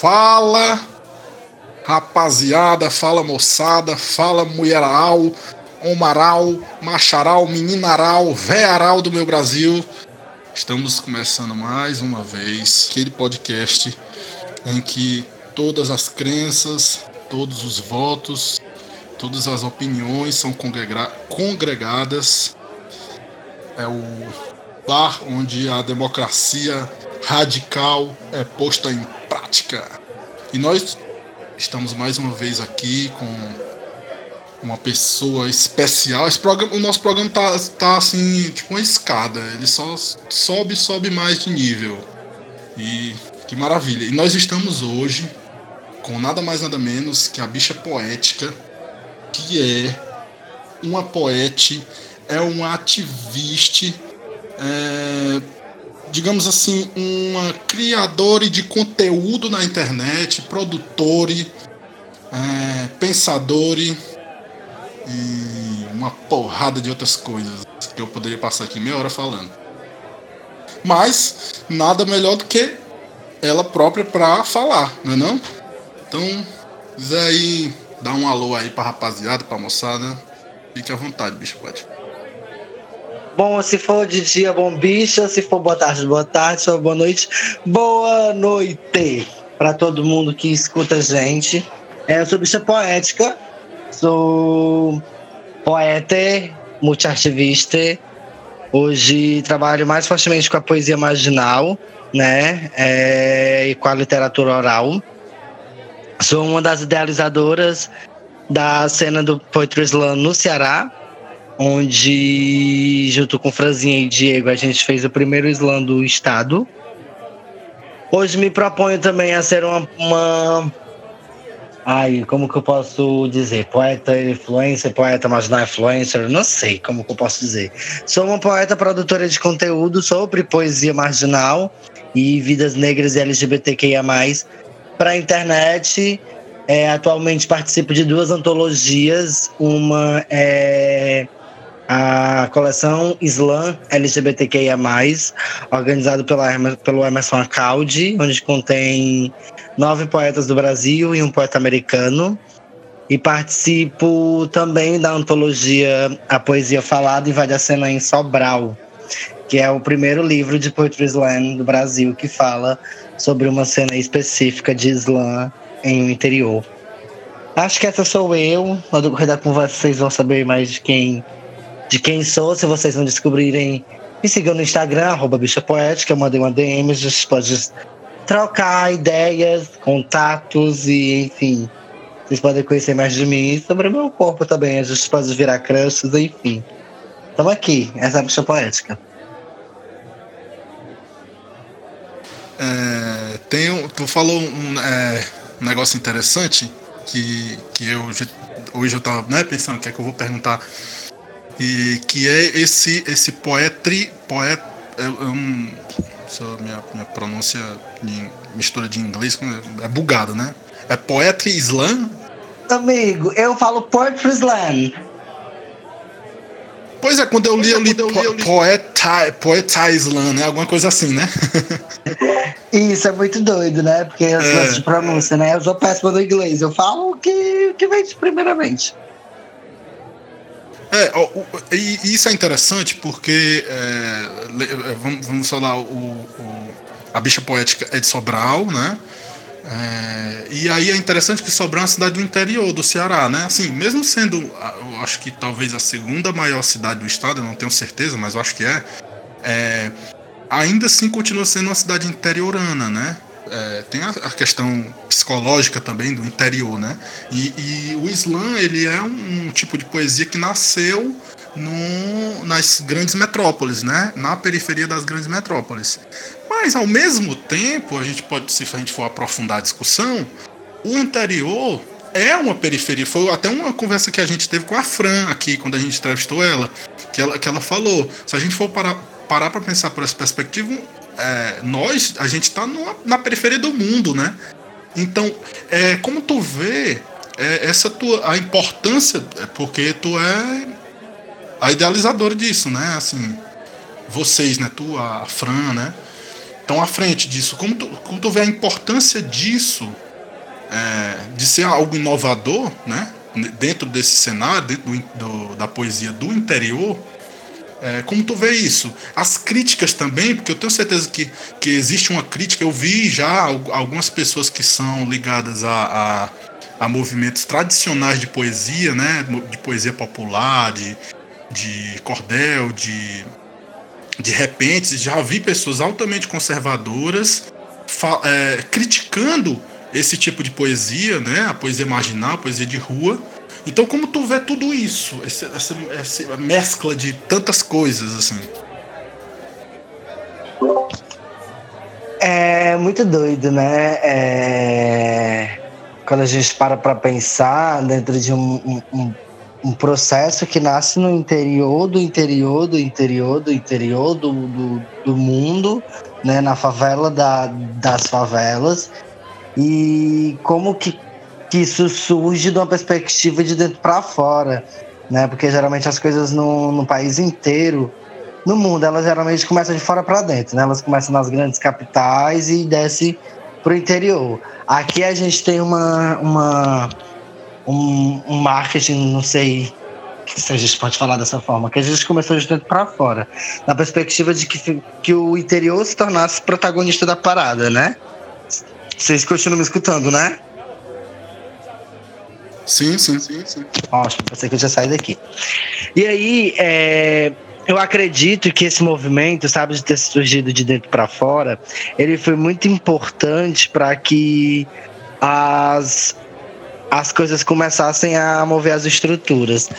Fala, rapaziada, fala moçada, fala mulheral, homaral, macharal, meninaral, vearal do meu Brasil. Estamos começando mais uma vez aquele podcast em que todas as crenças, todos os votos, todas as opiniões são congregadas. É o bar onde a democracia radical é posta em prática. E nós estamos mais uma vez aqui com uma pessoa especial. Esse programa, o nosso programa tá, tá assim, tipo uma escada. Ele só sobe, sobe mais de nível. E que maravilha. E nós estamos hoje com nada mais nada menos que a bicha poética, que é uma poete, é uma ativista é, digamos assim, uma criadora de conteúdo na internet, produtor, é, pensador e uma porrada de outras coisas que eu poderia passar aqui meia hora falando. Mas nada melhor do que ela própria para falar, não é não? Então, quiser aí dar um alô aí pra rapaziada, pra moçada, fique à vontade, bicho, pode. Bom, se for de dia, bom bicha. Se for boa tarde, boa tarde. Se for boa noite, boa noite para todo mundo que escuta a gente. É, eu sou bicha poética, sou poeta, multiartivista. Hoje trabalho mais fortemente com a poesia marginal, né? É, e com a literatura oral. Sou uma das idealizadoras da cena do Poetry Slam no Ceará, onde, junto com Franzinha e Diego, a gente fez o primeiro slam do estado. Hoje me proponho também a ser uma, uma. Ai, como que eu posso dizer? Poeta influencer, poeta marginal influencer? Não sei como que eu posso dizer. Sou uma poeta produtora de conteúdo sobre poesia marginal e vidas negras e LGBTQIA+, para a internet. É, atualmente participo de duas antologias. Uma é a coleção Slam LGBTQIA+, organizado pela, pelo Emerson Acaldi, onde contém nove poetas do Brasil e um poeta americano. E participo também da antologia A Poesia Falada Vai a Cena em Sobral, que é o primeiro livro de Poetry Slam do Brasil que fala sobre uma cena específica de slam em um interior. Acho que essa sou eu. No decorrer conversa vocês vão saber mais de quem de quem sou. Se vocês não descobrirem, me sigam no Instagram, arroba Bicha Poética. Eu mandei uma DM, a gente pode trocar ideias, contatos e, enfim. Vocês podem conhecer mais de mim e sobre o meu corpo também. A gente pode virar crushes, enfim. Estamos aqui, essa é a Bicha Poética. É, tem, tu falou um, é, um negócio interessante que, que eu hoje eu tava né, pensando o que é que eu vou perguntar e que é esse esse poetry poet é, é um minha, minha pronúncia de mistura de inglês é bugada né é poetry slam amigo eu falo poetry slam Pois é, quando eu li, eu li, eu li, eu li poeta, poeta slam, né? Alguma coisa assim, né? Isso é muito doido, né? Porque as é. de pronúncia, né? Eu sou péssimo no inglês. Eu falo o que, que vem primeiramente. É, e isso é interessante porque, é, é, vamos, vamos falar, o, o, a bicha poética é de Sobral, né? É, e aí é interessante que Sobral é uma cidade do interior do Ceará, né? Assim, mesmo sendo, eu acho que talvez a segunda maior cidade do estado, eu não tenho certeza, mas acho que é, é ainda assim continua sendo uma cidade interiorana, né? É, tem a, a, questão psicológica também do interior, né? E, e o slam ele é um, um, tipo de poesia que nasceu no, nas grandes metrópoles, né? Na periferia das grandes metrópoles. Mas ao mesmo tempo, a gente pode, se a gente for aprofundar a discussão, o interior é uma periferia. Foi até uma conversa que a gente teve com a Fran aqui, quando a gente entrevistou ela, que ela, que ela falou. Se a gente for parar para pensar por essa perspectiva, é, nós, a gente está na periferia do mundo, né? Então, é, como tu vê é, essa tua, a importância, é porque tu é a idealizadora disso, né? Assim, vocês, né? Tu, a Fran, né? estão à frente disso. Como tu, como tu vê a importância disso, é, de ser algo inovador, né? Dentro desse cenário, dentro do, do, da poesia do interior, é, como tu vê isso? As críticas também, porque eu tenho certeza que, que existe uma crítica. Eu vi já algumas pessoas que são ligadas a, a, a movimentos tradicionais de poesia, né? De poesia popular, de, de cordel, de, de repente. Já vi pessoas altamente conservadoras é, criticando esse tipo de poesia, né? A poesia marginal, a poesia de rua então, como tu vê tudo isso, essa, essa, essa mescla de tantas coisas, assim? É muito doido, né? É... Quando a gente para para pensar dentro de um, um, um, processo que nasce no interior do interior do interior do interior do, do, do mundo, né? na favela da, das favelas, e como que que isso surge de uma perspectiva de dentro para fora, né? Porque geralmente as coisas no, no país inteiro, no mundo, elas geralmente começam de fora para dentro, né? Elas começam nas grandes capitais e desce pro interior. Aqui a gente tem uma, uma um, um marketing, não sei se a gente pode falar dessa forma, que a gente começou de dentro para fora, na perspectiva de que, que o interior se tornasse protagonista da parada, né? Vocês continuam me escutando, né? Sim, sim, sim, sim. Ótimo, pensei que eu já saí daqui. E aí, é, eu acredito que esse movimento, sabe, de ter surgido de dentro para fora, ele foi muito importante para que as, as coisas começassem a mover as estruturas,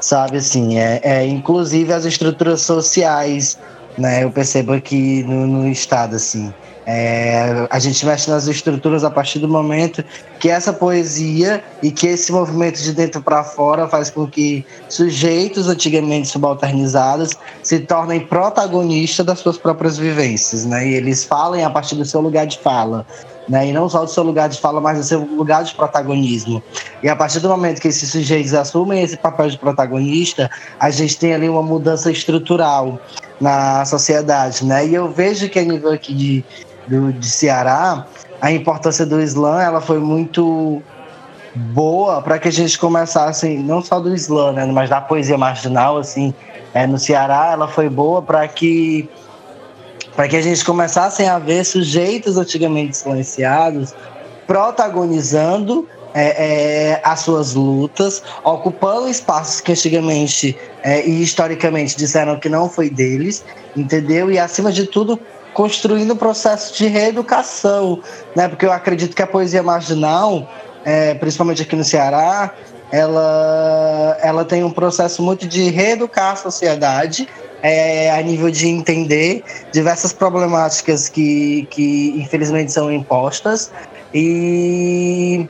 sabe, assim, é, é inclusive as estruturas sociais, né, eu percebo aqui no, no estado, assim, é, a gente mexe nas estruturas a partir do momento que essa poesia e que esse movimento de dentro para fora faz com que sujeitos antigamente subalternizados se tornem protagonistas das suas próprias vivências, né? E eles falem a partir do seu lugar de fala. Né? E não só do seu lugar de fala, mas do seu lugar de protagonismo. E a partir do momento que esses sujeitos assumem esse papel de protagonista, a gente tem ali uma mudança estrutural na sociedade, né? E eu vejo que a nível aqui de, do, de Ceará, a importância do Islã ela foi muito boa para que a gente começasse, não só do Islã, né, mas da poesia marginal, assim, é, no Ceará, ela foi boa para que para que a gente começasse a ver sujeitos antigamente silenciados protagonizando é, é, as suas lutas, ocupando espaços que antigamente é, e historicamente disseram que não foi deles, entendeu? E acima de tudo construindo um processo de reeducação, né? Porque eu acredito que a poesia marginal, é, principalmente aqui no Ceará, ela, ela tem um processo muito de reeducar a sociedade é, a nível de entender diversas problemáticas que, que infelizmente são impostas e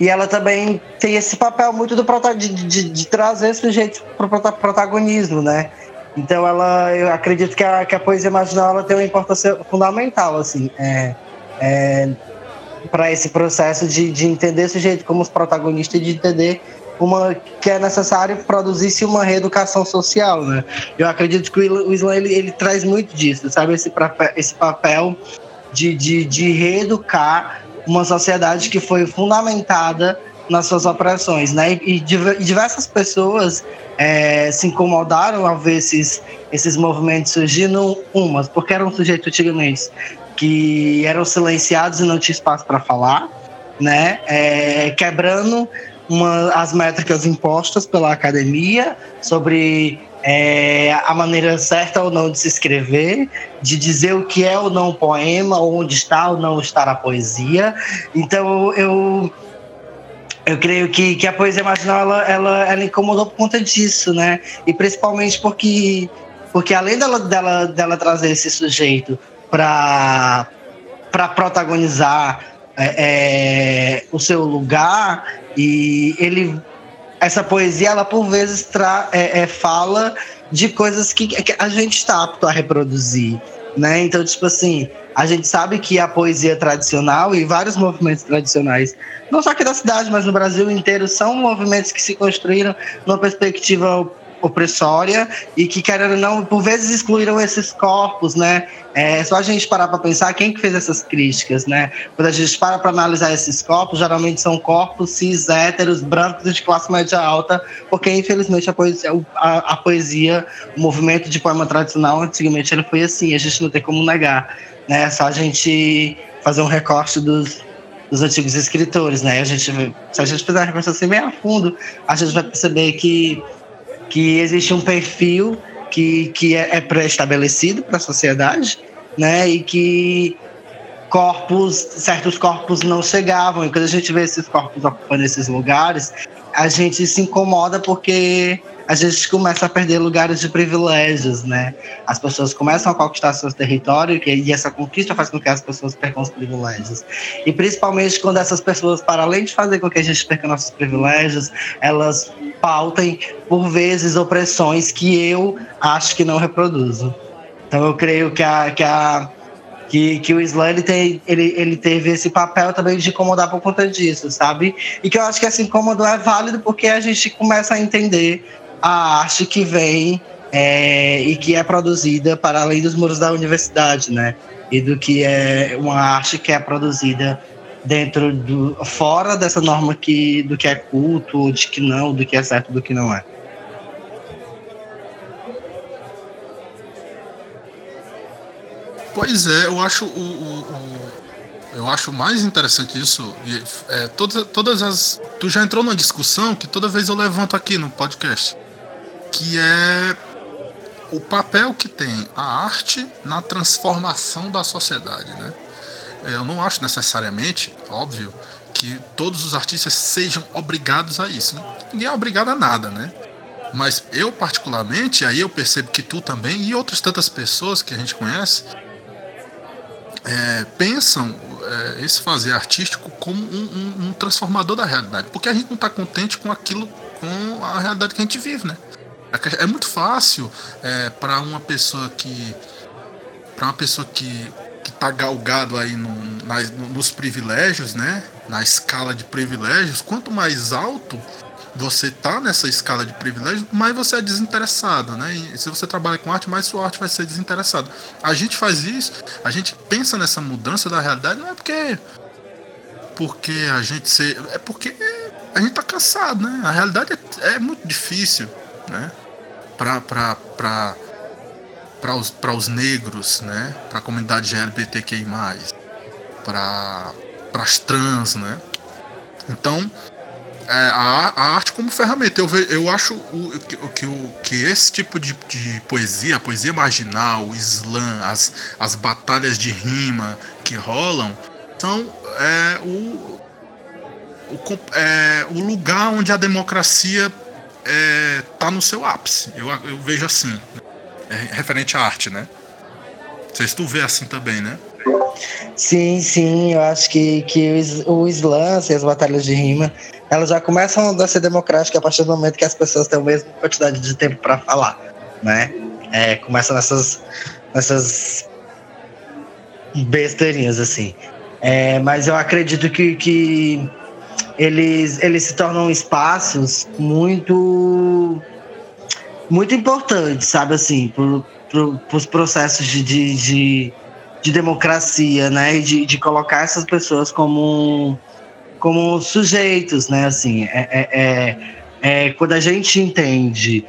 e ela também tem esse papel muito do de, de, de trazer sujeitos para o protagonismo, né? Então ela, eu acredito que a, que a poesia marginal ela tem uma importância fundamental, assim, é, é, para esse processo de, de entender esse jeito como os protagonistas e de entender uma que é necessário produzir-se uma reeducação social, né? Eu acredito que o Islã ele, ele traz muito disso, sabe esse, esse papel de, de, de reeducar uma sociedade que foi fundamentada nas suas opressões, né? E, diversas pessoas é, se incomodaram ao ver esses, esses movimentos surgindo, umas, porque eram sujeitos antigamente que eram silenciados e não tinha espaço para falar, né? É, quebrando uma, as métricas impostas pela academia sobre é, a maneira certa ou não de se escrever, de dizer o que é ou não poema, onde está ou não está a poesia. Então eu eu creio que, que a poesia marginal ela, ela, ela incomodou por conta disso, né? E principalmente porque, porque além dela, dela, dela trazer esse sujeito para protagonizar é, é, o seu lugar, e ele essa poesia ela por vezes tra, é, é, fala de coisas que, que a gente está apto a reproduzir, né? Então, tipo assim, a gente sabe que a poesia tradicional e vários movimentos tradicionais, não só aqui da cidade, mas no Brasil inteiro, são movimentos que se construíram numa perspectiva opressória e que, querendo ou não, por vezes excluíram esses corpos, né? É só a gente parar para pensar quem que fez essas críticas, né? Quando a gente para para analisar esses corpos, geralmente são corpos cis, héteros, brancos de classe média alta, porque infelizmente a poesia, a, a poesia, o movimento de poema tradicional, antigamente ele foi assim, a gente não tem como negar, né? É só a gente fazer um recorte dos, dos antigos escritores, né? A gente, se a gente fizer uma reflexão assim bem a fundo, a gente vai perceber que, que existe um perfil que, que é, é pré-estabelecido para a sociedade, né? E que corpos, certos corpos não chegavam. E quando a gente vê esses corpos ocupando esses lugares, a gente se incomoda porque a gente começa a perder lugares de privilégios, né? As pessoas começam a conquistar seus territórios e essa conquista faz com que as pessoas percam os privilégios. E principalmente quando essas pessoas, para além de fazer com que a gente perca nossos privilégios, elas pautem, por vezes, opressões que eu acho que não reproduzo. Então eu creio que a, que a que, que o Islã ele, tem, ele, ele teve esse papel também de incomodar por conta disso, sabe? E que eu acho que esse incômodo é válido porque a gente começa a entender a arte que vem é, e que é produzida para além dos muros da universidade, né? E do que é uma arte que é produzida dentro do fora dessa norma que do que é culto, de que não, do que é certo, do que não é. Pois é, eu acho o, o, o eu acho mais interessante isso. É, todas, todas as. Tu já entrou numa discussão que toda vez eu levanto aqui no podcast, que é o papel que tem a arte na transformação da sociedade, né? É, eu não acho necessariamente, óbvio, que todos os artistas sejam obrigados a isso. Né? Ninguém é obrigado a nada, né? Mas eu, particularmente, aí eu percebo que tu também e outras tantas pessoas que a gente conhece é, pensam é, esse fazer artístico como um, um, um, transformador da realidade, porque a gente não está contente com aquilo, com a realidade que a gente vive, né? É, é muito fácil é, para uma pessoa que para uma pessoa que que está galgado aí no, nos privilégios, né? Na escala de privilégios, quanto mais alto você tá nessa escala de privilégio, mais você é desinteressado, né? E se você trabalha com arte, mais sua arte vai ser desinteressada. A gente faz isso, a gente pensa nessa mudança da realidade, não é porque porque a gente se, é porque a gente tá cansado, né? A realidade é, é muito difícil, né? Para os, para os negros, né? Para a comunidade LGBTQI+, para as trans, né? Então, é, a, a, arte como ferramenta. Eu, eu acho o, que, o, que esse tipo de, de poesia, a poesia marginal, o slam, as, as batalhas de rima que rolam, são é, o, o, é, o lugar onde a democracia é, no seu ápice. Eu, eu vejo assim, é, referente à arte, né? Não sei se tu vê assim também, né? Sim, sim, eu acho que, que o slam, assim, as batalhas de rima, elas já começam a ser democráticas a partir do momento que as pessoas têm a mesma quantidade de tempo para falar, né? É, começa nessas, nessas besteirinhas, assim. É, mas eu acredito que, que eles, eles se tornam espaços muito muito importantes, sabe, assim, para pro, os processos de, de, de de democracia, né? De, de colocar essas pessoas como, como sujeitos, né? Assim, é, é, é, é quando a gente entende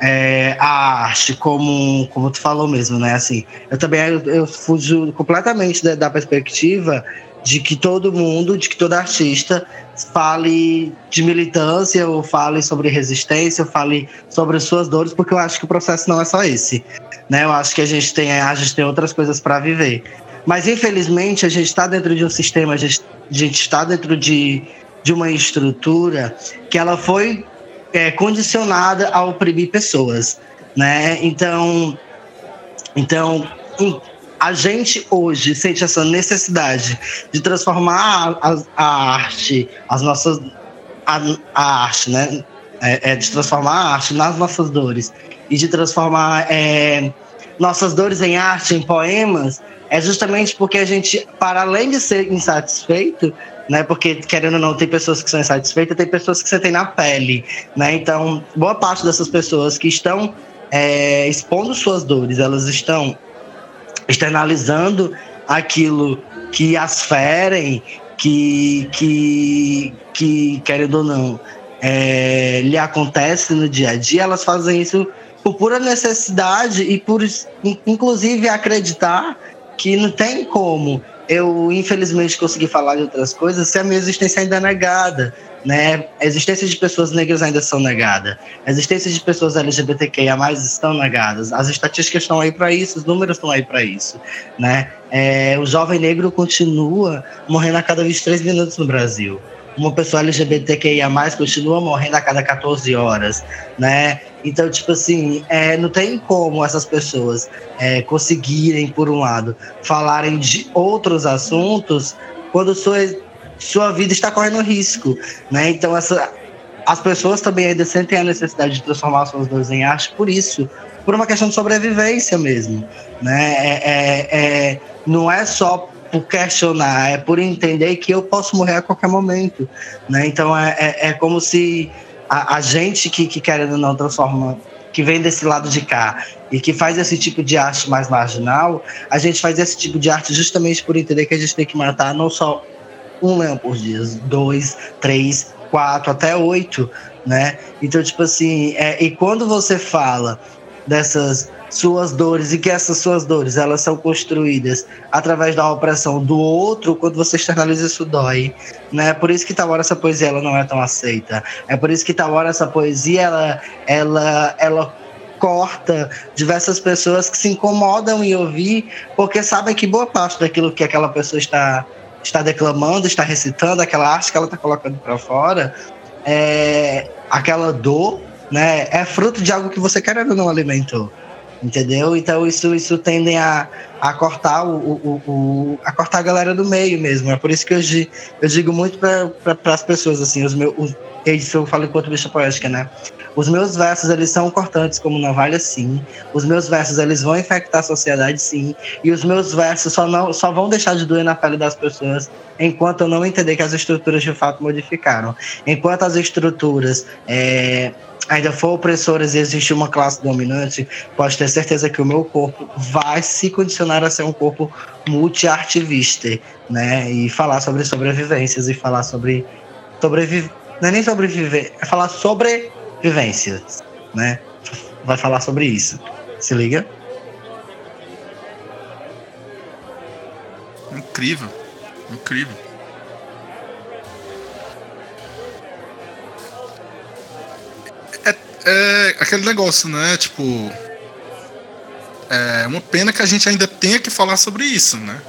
é, a arte como, como tu falou mesmo, né? Assim, eu também eu, eu fujo completamente da, da perspectiva de que todo mundo, de que todo artista fale de militância ou fale sobre resistência, ou fale sobre as suas dores, porque eu acho que o processo não é só esse. Né? Eu acho que a gente tem, a gente tem outras coisas para viver. Mas infelizmente a gente está dentro de um sistema, a gente, está dentro de, de uma estrutura que ela foi é, condicionada a oprimir pessoas, né? Então, então a gente hoje sente essa necessidade de transformar a, a arte, as nossas a, a arte, né? É, é, de transformar a arte nas nossas dores e de transformar é, nossas dores em arte, em poemas, é justamente porque a gente, para além de ser insatisfeito, né? Porque, querendo ou não, tem pessoas que são insatisfeitas, tem pessoas que sentem na pele, né? Então, boa parte dessas pessoas que estão é, expondo suas dores, elas estão externalizando aquilo que as ferem, que, que, que querendo ou não, é, lhe acontece no dia a dia, elas fazem isso por pura necessidade e por, inclusive, acreditar que não tem como eu infelizmente consegui falar de outras coisas se a minha existência ainda é negada, né? A existência de pessoas negras ainda são negadas, a existência de pessoas LGBTQIA+ estão negadas. As estatísticas estão aí para isso, os números estão aí para isso, né? É, o jovem negro continua morrendo a cada 23 minutos no Brasil uma pessoa LGBTQIA+, continua morrendo a cada 14 horas, né? Então, tipo assim, é, não tem como essas pessoas é, conseguirem, por um lado, falarem de outros assuntos quando sua, sua vida está correndo risco, né? Então, essa, as pessoas também ainda sentem a necessidade de transformar suas dores em arte por isso, por uma questão de sobrevivência mesmo, né? É, é, é não é só por questionar, é por entender que eu posso morrer a qualquer momento, né? Então é, é, é como se a, a, gente que, que querendo não transforma, que vem desse lado de cá e que faz esse tipo de arte mais marginal, a gente faz esse tipo de arte justamente por entender que a gente tem que matar não só um leão por dia, dois, três, quatro, até oito, né? Então, tipo assim, é, e quando você fala dessas suas dores e que essas suas dores elas são construídas através da opressão do outro, quando você externaliza isso dói, né? Por isso que tal hora essa poesia ela não é tão aceita. É por isso que tal hora essa poesia ela ela ela corta diversas pessoas que se incomodam em ouvir, porque sabem que boa parte daquilo que aquela pessoa está está declamando, está recitando, aquela arte que ela está colocando para fora, é aquela dor, né? É fruto de algo que você querendo ou não alimentou entendeu? Então isso, isso tendem a, a cortar o, o, o, a cortar a galera do meio mesmo. É por isso que eu, eu digo muito para as pessoas assim, os meus, os, eu falo enquanto bicha poética, né? Os meus versos, eles são cortantes como navalha, sim. Os meus versos, eles vão infectar a sociedade, sim. E os meus versos só, não, só vão deixar de doer na pele das pessoas enquanto eu não entender que as estruturas de fato modificaram. Enquanto as estruturas é, ainda for opressoras e existe uma classe dominante, pode ter certeza que o meu corpo vai se condicionar a ser um corpo multi-artivista, né? E falar sobre sobrevivências e falar sobre sobreviver, não é nem sobreviver, é falar sobrevivências, né? Vai falar sobre isso. Se liga? Incrível, incrível. É aquele negócio, né? Tipo. É uma pena que a gente ainda tenha que falar sobre isso, né?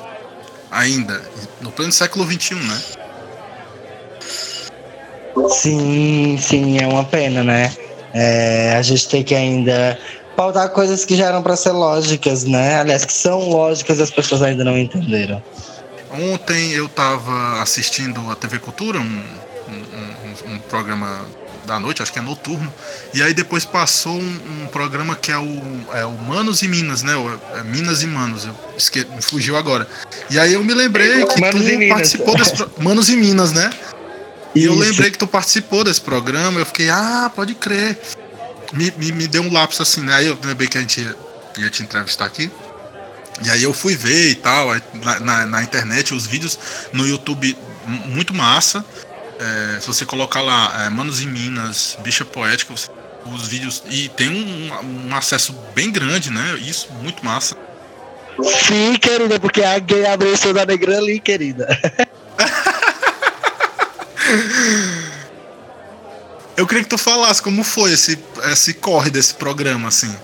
Ainda. No pleno século XXI, né? Sim, sim, é uma pena, né? É, a gente tem que ainda pautar coisas que já eram para ser lógicas, né? Aliás, que são lógicas e as pessoas ainda não entenderam. Ontem eu estava assistindo a TV Cultura, um, um, um, um programa da noite, acho que é noturno. E aí depois passou um, um programa que é o, é o Manos e Minas, né? O, é Minas e Manos, eu esque, me fugiu agora. E aí eu me lembrei que Manos tu participou desse pro, Manos e Minas, né? E Isso. eu lembrei que tu participou desse programa, eu fiquei, ah, pode crer. Me, me, me deu um lapso assim, né? Aí eu lembrei que a gente ia, ia te entrevistar aqui. E aí eu fui ver e tal, na, na, na internet, os vídeos no YouTube muito massa. É, se você colocar lá é, Manos em Minas, Bicha Poética, você, os vídeos. E tem um, um, acesso bem grande, né? Isso, muito massa. Sim, querida, porque a gay abriu o da negra ali, querida. Eu queria que tu falasse como foi esse, esse corre desse programa, assim.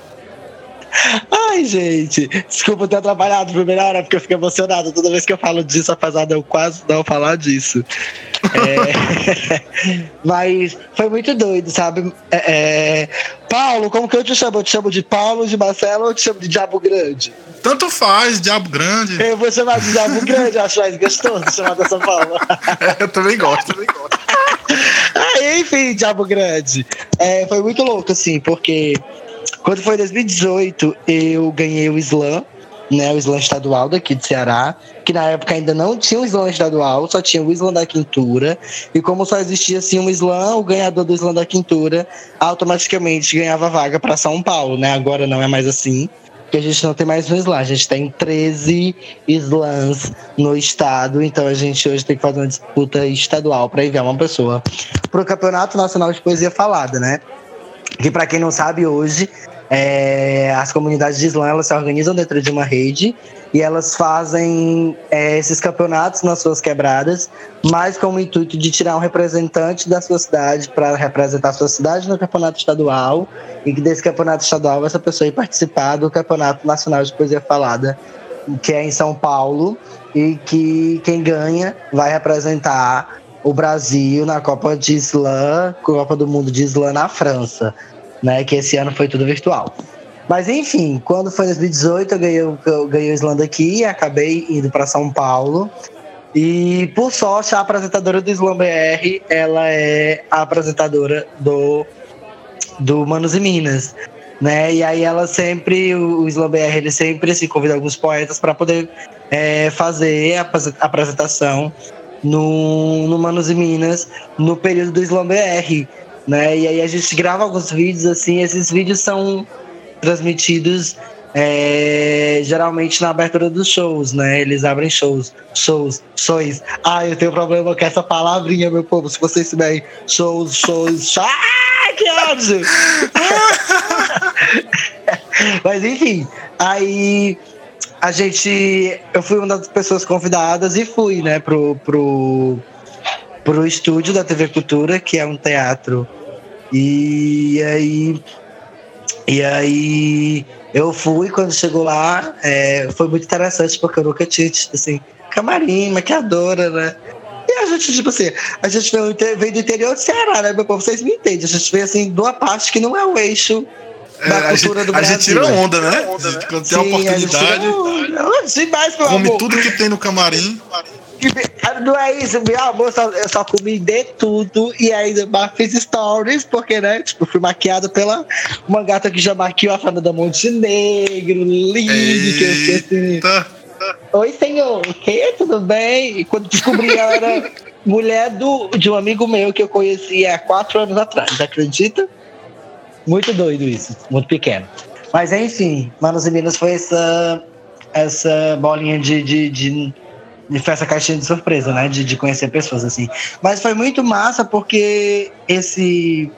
Ai, gente, desculpa ter atrapalhado primeira hora, porque eu fico emocionado toda vez que eu falo disso, apesar de eu quase não falar disso. É... Mas foi muito doido, sabe? É, é... Paulo, como que eu te chamo? Eu te chamo de Paulo, de Marcelo ou eu te chamo de Diabo Grande? Tanto faz, Diabo Grande. Eu vou chamar de Diabo Grande, acho mais gostoso chamar dessa forma. É, eu também gosto, também gosto. Aí, enfim, Diabo Grande. É, foi muito louco, assim, porque quando foi 2018, eu ganhei o Slam, né, o slam estadual daqui de Ceará, que na época ainda não tinha o slam estadual, só tinha o slam da quintura, e como só existia assim um slam, o ganhador do slam da quintura automaticamente ganhava vaga para São Paulo, né? Agora não é mais assim, porque a gente não tem mais um slam, a gente tem 13 slams no estado, então a gente hoje tem que fazer uma disputa estadual para enviar uma pessoa para o Campeonato Nacional de Poesia Falada, né? Que para quem não sabe hoje é, as comunidades de slam elas se organizam dentro de uma rede e elas fazem é, esses campeonatos nas suas quebradas, mas com o intuito de tirar um representante da sua cidade para representar a sua cidade no campeonato estadual e que desse campeonato estadual essa pessoa ir participar do campeonato nacional de poesia falada, que é em São Paulo e que quem ganha vai representar o Brasil na Copa de Slam, Copa do Mundo de Slam na França né? Que esse ano foi tudo virtual. Mas enfim, quando foi em 2018, eu ganhei, eu ganhei o Slam aqui e acabei indo para São Paulo. E por sorte, a apresentadora do Slam BR, ela é a apresentadora do, do Manos e Minas. Né? E aí ela sempre, o Slam BR, ele sempre se convida alguns poetas para poder é, fazer a apresentação no, no Manos e Minas no período do Slam BR né? E aí a gente grava alguns vídeos assim, esses vídeos são transmitidos é, geralmente na abertura dos shows, né? Eles abrem shows, shows, shows. Ah, eu tenho problema com essa palavrinha, meu povo. Se vocês souberem, shows, shows, ah, que ódio! Mas enfim, aí a gente, eu fui uma das pessoas convidadas e fui, né, pro, pro pro estúdio da TV Cultura, que é um teatro. E aí, e aí eu fui quando chegou lá, é, foi muito interessante porque eu nunca tinha tido assim, camarim, maquiadora, né? E a gente, tipo assim, a gente veio do interior de Ceará, né, meu povo? Vocês me entendem. A gente veio assim, de uma parte que não é o eixo da cultura gente, do Brasil. A gente tira onda, né? Onda, né? Quando tem a oportunidade. A gente tira onda. Come amor. tudo que tem no camarim. Não é isso, meu amor, eu só, eu só comi de tudo e ainda fiz stories, porque, né, tipo, fui maquiada pela uma gata que já maquiou a Fernanda Montenegro, linda, que eu esqueci. Oi, senhor, que? Tudo bem? E quando descobri ela era mulher do, de um amigo meu que eu conheci há quatro anos atrás, acredita? Muito doido isso, muito pequeno. Mas enfim, Manos e Minas foi essa, essa bolinha de, de, de foi essa caixinha de surpresa, né? De, de conhecer pessoas, assim. Mas foi muito massa porque esse.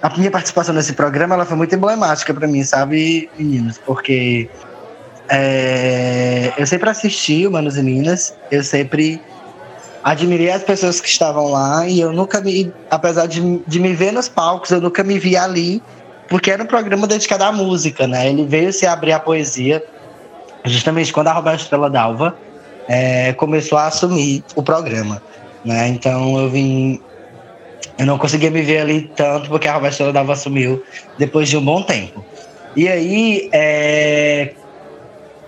A minha participação nesse programa ela foi muito emblemática para mim, sabe, meninos? Porque é, eu sempre assisti o Manos e Minas, eu sempre admirei as pessoas que estavam lá e eu nunca me, apesar de, de me ver nos palcos, eu nunca me vi ali, porque era um programa dedicado à música, né? Ele veio se abrir a poesia justamente quando a Roberta Estrela Dalva é, começou a assumir o programa. Né? Então eu vim. Eu não conseguia me ver ali tanto porque a Roberta Dava assumiu depois de um bom tempo. E aí, é,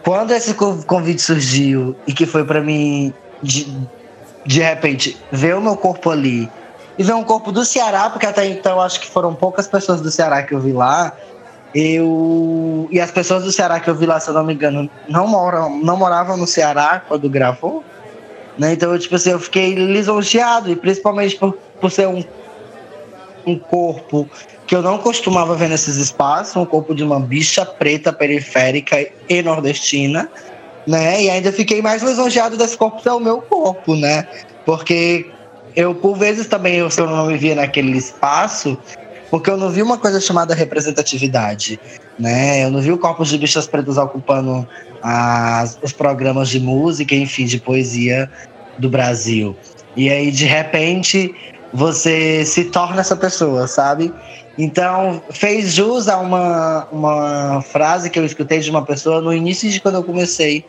quando esse convite surgiu e que foi para mim, de, de repente, ver o meu corpo ali e ver um corpo do Ceará, porque até então acho que foram poucas pessoas do Ceará que eu vi lá, eu e as pessoas do Ceará que eu vi lá, se eu não me engano, não moram, não moravam no Ceará quando gravou, né? Então, eu, tipo assim, eu fiquei lisonjeado e principalmente por, por ser um um corpo que eu não costumava ver nesses espaços, um corpo de uma bicha preta periférica e nordestina, né? E ainda fiquei mais lisonjeado desse corpo ser o meu corpo, né? Porque eu, por vezes, também, eu, eu não me via naquele espaço, porque eu não vi uma coisa chamada representatividade, né? Eu não vi o Corpos de Bichas Pretas ocupando as, os programas de música, enfim, de poesia do Brasil. E aí, de repente, você se torna essa pessoa, sabe? Então, fez jus a uma, uma frase que eu escutei de uma pessoa no início de quando eu comecei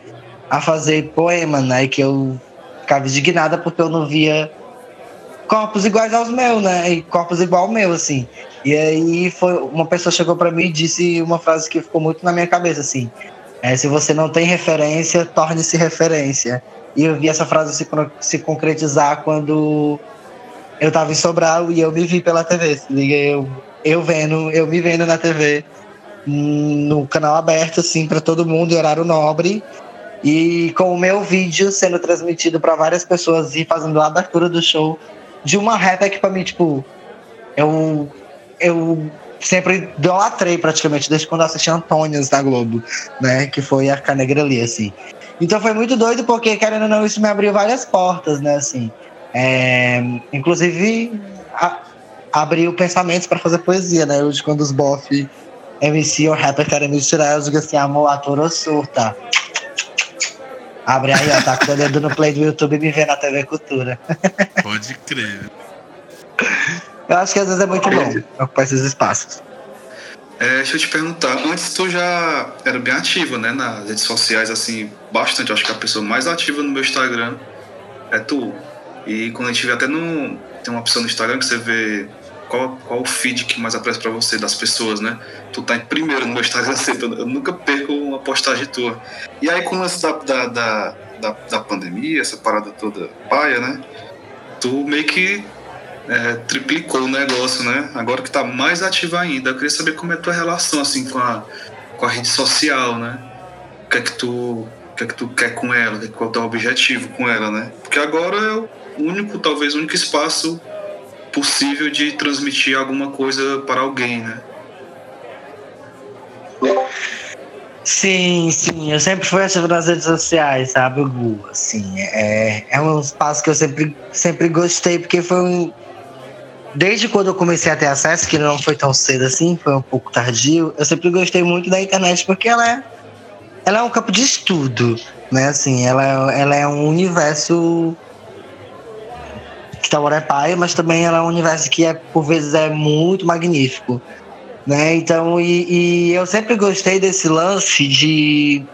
a fazer poema, né? Que eu ficava indignada porque eu não via corpos iguais aos meus, né? E corpos igual ao meu, assim. E aí foi uma pessoa chegou para mim e disse uma frase que ficou muito na minha cabeça assim: é, se você não tem referência, torne-se referência. E eu vi essa frase se, se concretizar quando eu estava em Sobral e eu me vi pela TV. Eu, eu vendo, eu me vendo na TV no canal aberto, assim, para todo mundo, em horário nobre. E com o meu vídeo sendo transmitido para várias pessoas e fazendo a abertura do show de uma rapper que pra mim, tipo, eu, eu sempre idolatrei praticamente desde quando assisti Antônias da Globo, né? Que foi a Canegra ali, assim. Então foi muito doido, porque, querendo ou não, isso me abriu várias portas, né? Assim, é, inclusive, a, abriu pensamentos para fazer poesia, né? Hoje, quando os bof MC ou rapper querem me tirar, eu digo assim, amor, ator ou surta. Abre aí, ó, tá com o dedo no play do YouTube e me vê na TV Cultura. Pode crer. Eu acho que às vezes é muito bom ocupar esses espaços. É, deixa eu te perguntar, antes tu já era bem ativa, né, nas redes sociais, assim, bastante. Eu acho que a pessoa mais ativa no meu Instagram é tu. E quando a gente vê até no. Tem uma opção no Instagram que você vê qual, qual o feed que mais aparece para você das pessoas, né? Tu tá em primeiro no meu Instagram sempre, eu nunca perco uma postagem tua. E aí com o lance da, da, da, da, pandemia, essa parada toda paia, né? Tu meio que é, triplicou o negócio, né? Agora que tá mais ativa ainda. Eu queria saber como é a tua relação, assim, com a, com a rede social, né? O que é que tu, o que é que tu quer com ela? Qual é o teu objetivo com ela, né? Porque agora é o único, talvez o único espaço possível de transmitir alguma coisa para alguém, né? Sim, sim, eu sempre fui ativo nas redes sociais, sabe, Gu? Assim, é, é um espaço que eu sempre, sempre gostei, porque foi um. Desde quando eu comecei a ter acesso, que não foi tão cedo assim, foi um pouco tardio, eu sempre gostei muito da internet, porque ela é, ela é um campo de estudo, né? Assim, ela, ela é um universo Star Wars é pai, mas também ela é um universo que é, por vezes é muito magnífico. Né? Então, e, e eu sempre gostei desse lance de,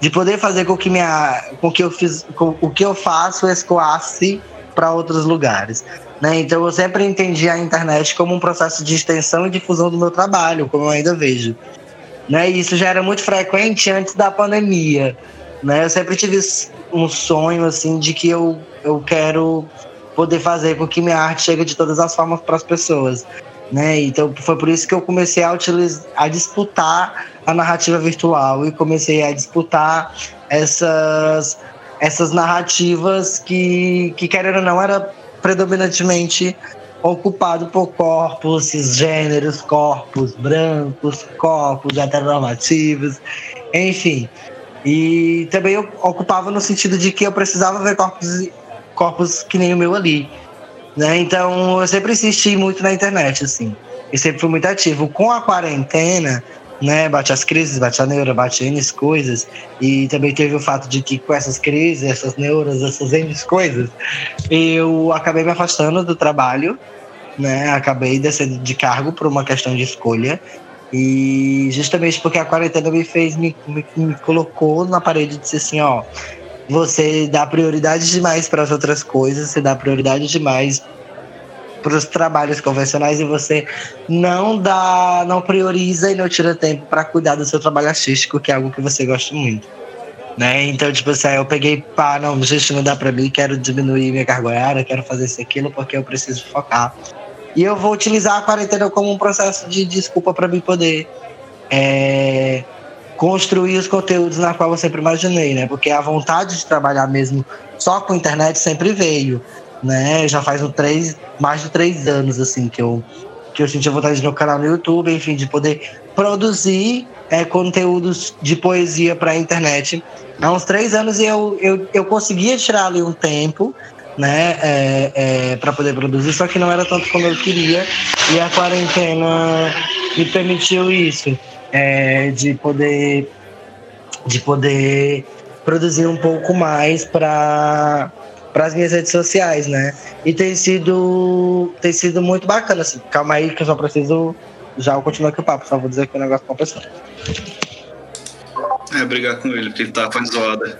de poder fazer com que minha, com que eu fiz, com, o que eu faço escoasse para outros lugares. Né? Então eu sempre entendi a internet como um processo de extensão e difusão do meu trabalho, como eu ainda vejo. Né? E isso já era muito frequente antes da pandemia. Né? Eu sempre tive um sonho assim de que eu, eu quero poder fazer com que minha arte chegue de todas as formas para as pessoas. Né? Então foi por isso que eu comecei a utilizar, a disputar a narrativa virtual e comecei a disputar essas essas narrativas que, que querendo ou não era predominantemente ocupado por corpos cisgêneros, corpos brancos, corpos heteronormativos, enfim. E também eu ocupava no sentido de que eu precisava ver corpos corpos que nem o meu ali. Né? Então eu sempre insisti muito na internet, assim. E sempre fui muito ativo. Com a quarentena, né, bate as crises, bate a neura, bate N coisas. E também teve o fato de que com essas crises, essas neuras, essas N coisas, eu acabei me afastando do trabalho, né? Acabei descendo de cargo por uma questão de escolha. E justamente porque a quarentena me fez, me, me, me colocou na parede e disse assim, ó, você dá prioridade demais para as outras coisas, você dá prioridade demais para os trabalhos convencionais e você não dá, não prioriza e não tira tempo para cuidar do seu trabalho artístico, que é algo que você gosta muito. Né? Então, tipo assim, eu peguei, pá, não, gente, não dá para mim, quero diminuir minha carga horária, quero fazer isso aquilo, porque eu preciso focar. E eu vou utilizar a quarentena como um processo de desculpa para mim poder é, construir os conteúdos na qual eu sempre imaginei, né? Porque a vontade de trabalhar mesmo só com internet sempre veio, né? Já faz um três, mais de três anos, assim, que eu, que eu senti a vontade de no canal no YouTube, enfim, de poder produzir é, conteúdos de poesia para a internet. Há uns três anos eu, eu, eu conseguia tirar ali um tempo, né, é, é, para poder produzir, só que não era tanto como eu queria, e a quarentena me permitiu isso é, de poder de poder produzir um pouco mais para para as minhas redes sociais, né? E tem sido tem sido muito bacana assim. Calma aí que eu só preciso já eu continuo aqui o papo, só vou dizer aqui um negócio com a pessoa. É, brigar com ele, porque ele tá fazendo zoada.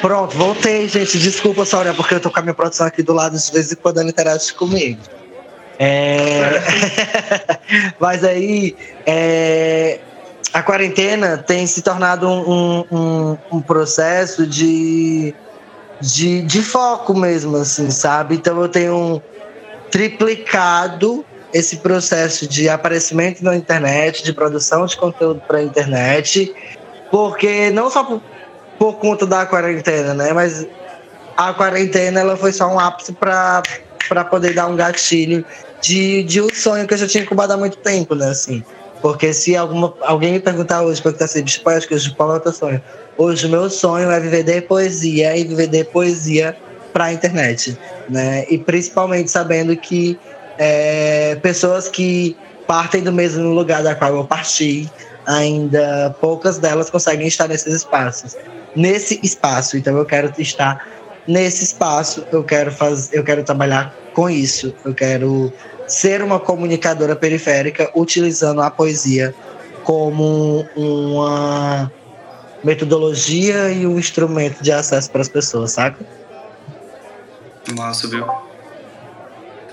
Pronto, voltei, gente. Desculpa, Sória, porque eu tô com a minha produção aqui do lado, de vez em quando ela interage comigo. É... Mas aí é... a quarentena tem se tornado um, um, um processo de, de, de, foco mesmo, assim, sabe? Então eu tenho triplicado esse processo de aparecimento na internet, de produção de conteúdo para a internet, porque não só por, por, conta da quarentena, né? Mas a quarentena ela foi só um ápice para poder dar um gatilho de, de um sonho que eu já tinha incubado há muito tempo, né? Assim, porque se alguma, alguém me perguntar hoje, porque tá assim, bicho, acho que hoje qual é o teu sonho? Hoje o meu sonho é viver de poesia e viver de poesia para a internet, né? E principalmente sabendo que é, pessoas que partem do mesmo lugar da qual eu parti, ainda poucas delas conseguem estar nesses espaços. Nesse espaço, então eu quero estar nesse espaço, eu quero fazer, eu quero trabalhar com isso, eu quero ser uma comunicadora periférica utilizando a poesia como uma metodologia e um instrumento de acesso para as pessoas, saca? Massa, viu?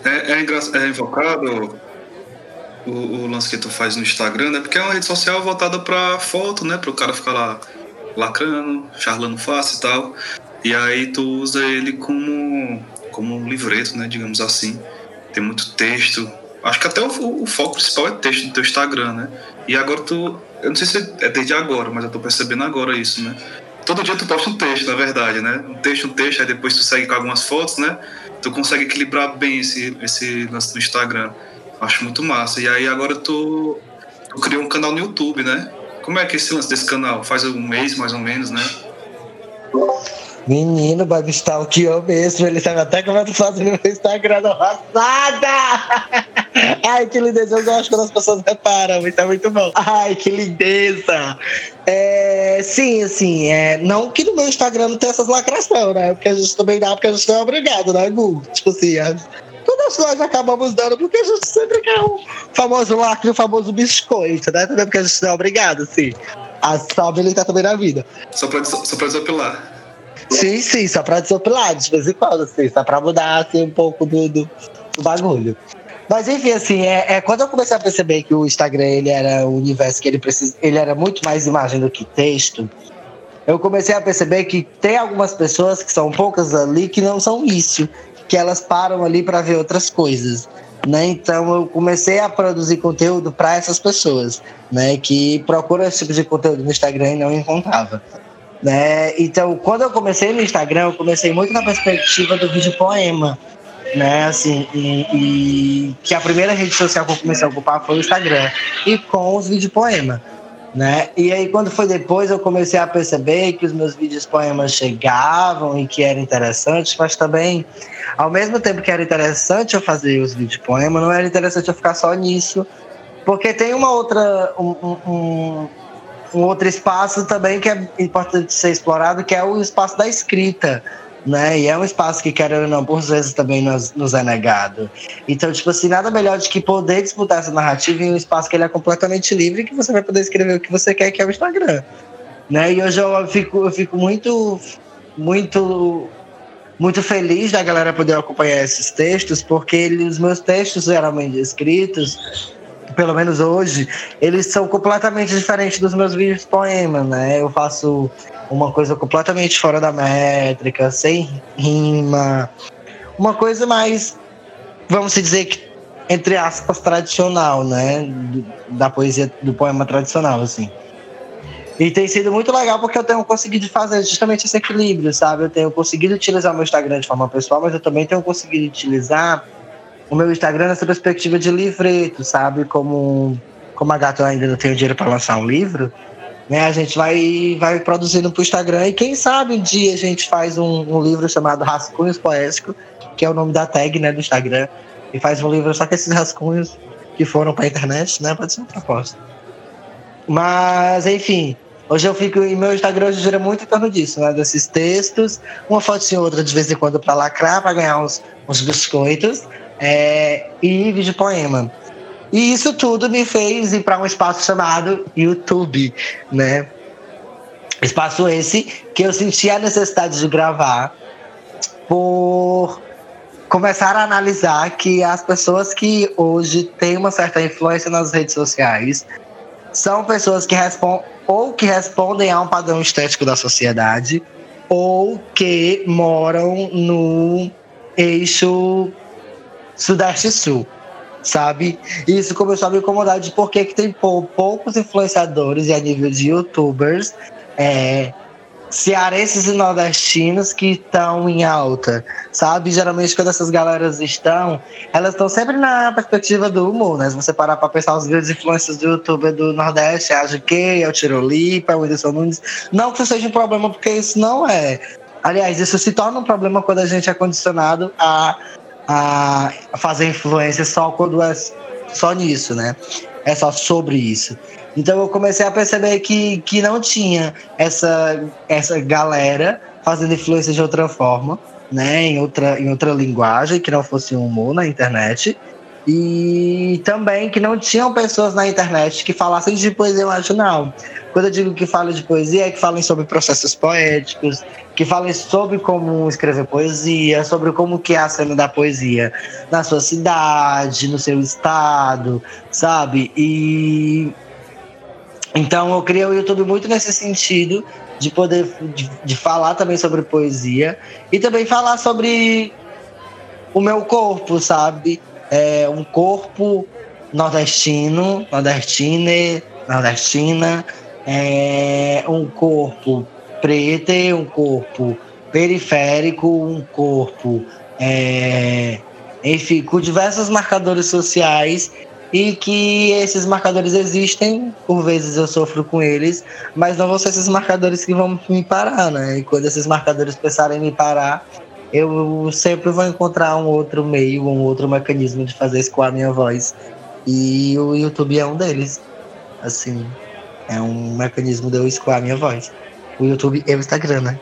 É, é, é invocado o, o, lance que tu faz no Instagram, né? Porque é uma rede social voltada pra foto, né? Para o cara ficar lá lacrando, charlando fácil e tal. E aí tu usa ele como, como um livreto, né? Digamos assim. Tem muito texto. Acho que até o, o foco principal é texto do teu Instagram, né? E agora tu. Eu não sei se é desde agora, mas eu tô percebendo agora isso, né? Todo dia tu posta um texto, na verdade, né? Um texto, um texto, aí depois tu segue com algumas fotos, né? tu consegue equilibrar bem esse, esse lance do Instagram. Acho muito massa. E aí agora tu, tu criou um canal no YouTube, né? Como é que é esse lance desse canal? Faz um mês mais ou menos, né? Menino, o que stalkeou mesmo. Ele sabe até como eu tô fazendo no Instagram da passada. Ai, que lindeza. Eu gosto quando as pessoas reparam. Isso é muito bom. Ai, que lindeza. É, sim, assim, é, não que no meu Instagram não tenha essas lacração, né? Porque a gente também dá, porque a gente não é obrigado, né, Gu? Tipo assim, a, todas nós acabamos dando, porque a gente sempre quer o famoso lacre, o famoso biscoito, né? Também porque a gente não é obrigado, assim. A só habilitar também na vida. Só pra, só pra desopilar. Sim, sim, só pra desopilar, de vez em quando, assim, só pra mudar assim, um pouco do, do, do bagulho. Mas enfim, assim, é, é, quando eu comecei a perceber que o Instagram ele era o universo que ele precisa, ele era muito mais imagem do que texto, eu comecei a perceber que tem algumas pessoas que são poucas ali que não são isso, que elas param ali para ver outras coisas. Né? Então eu comecei a produzir conteúdo para essas pessoas, né? Que procuram esse tipo de conteúdo no Instagram e não encontrava. Né? Então, quando eu comecei no Instagram, eu comecei muito na perspectiva do vídeo poema, né? Assim, e, e, que a primeira rede social que eu comecei a ocupar foi o Instagram e com os vídeos poema, né? E aí quando foi depois eu comecei a perceber que os meus vídeos poemas chegavam e que era interessante, mas também ao mesmo tempo que era interessante eu fazer os vídeos poema, não era interessante eu ficar só nisso, porque tem uma outra um, um outro espaço também que é importante ser explorado, que é o espaço da escrita né? E é um espaço que, querendo ou não, por vezes também nos, nos é negado. Então, tipo assim, nada melhor do que poder disputar essa narrativa em um espaço que ele é completamente livre que você vai poder escrever o que você quer, que é o Instagram. Né? E hoje eu fico, eu fico muito, muito, muito feliz da galera poder acompanhar esses textos, porque eles, os meus textos geralmente escritos, pelo menos hoje, eles são completamente diferentes dos meus vídeos poemas, né? Eu faço uma coisa completamente fora da métrica, sem rima, uma coisa mais, vamos dizer que entre aspas tradicional, né, da poesia do poema tradicional, assim. E tem sido muito legal porque eu tenho conseguido fazer justamente esse equilíbrio, sabe? Eu tenho conseguido utilizar meu Instagram de forma pessoal, mas eu também tenho conseguido utilizar o meu Instagram nessa perspectiva de livreto, sabe? Como, como a Gato ainda não tem dinheiro para lançar um livro, né? A gente vai, vai produzindo para o Instagram e quem sabe um dia a gente faz um, um, livro chamado Rascunhos Poéticos, que é o nome da tag né, do Instagram, e faz um livro só com esses rascunhos que foram para a internet, né? Pode ser uma proposta. Mas, enfim, hoje eu fico. E meu Instagram hoje gira muito em torno disso, né? Desses textos, uma fotinha outra de vez em quando para lacrar, para ganhar uns, uns biscoitos, é, e vídeo poema. E isso tudo me fez ir para um espaço chamado YouTube, né? Espaço esse que eu senti a necessidade de gravar por começar a analisar que as pessoas que hoje têm uma certa influência nas redes sociais são pessoas que respondem ou que respondem a um padrão estético da sociedade ou que moram no eixo Sudeste Sul sabe? E isso começou a me incomodar de por que tem poucos influenciadores e a nível de youtubers é, cearenses e nordestinos que estão em alta, sabe? Geralmente quando essas galeras estão, elas estão sempre na perspectiva do humor, né? Se você parar para pensar os grandes influências do youtuber do Nordeste, é a GK, é o Tirolipa, é o Whindersson Nunes. Não que isso seja um problema, porque isso não é. Aliás, isso se torna um problema quando a gente é condicionado a, a fazer influência só quando é só nisso, né? É só sobre isso. Então eu comecei a perceber que, que não tinha essa, essa galera fazendo influência de outra forma, né? Em outra, em outra linguagem, que não fosse humor na internet. E também que não tinham pessoas na internet que falassem de poesia marginal. Quando eu digo que falem de poesia, é que falem sobre processos poéticos, que falem sobre como escrever poesia, sobre como que é a cena da poesia na sua cidade, no seu estado, sabe? E então eu criei o YouTube muito nesse sentido de poder de, de, falar também sobre poesia e também falar sobre o meu corpo, sabe? É um corpo nordestino, nordestine, nordestina, é um corpo preto, um corpo periférico, um corpo é, enfim, com diversos marcadores sociais e que esses marcadores existem, por vezes eu sofro com eles, mas não vão ser esses marcadores que vão me parar, né? E quando esses marcadores pensarem em me parar, eu sempre vou encontrar um outro meio, um outro mecanismo de fazer a minha voz. E o YouTube é um deles. Assim, é um mecanismo de eu escoar minha voz. O YouTube e o Instagram, né?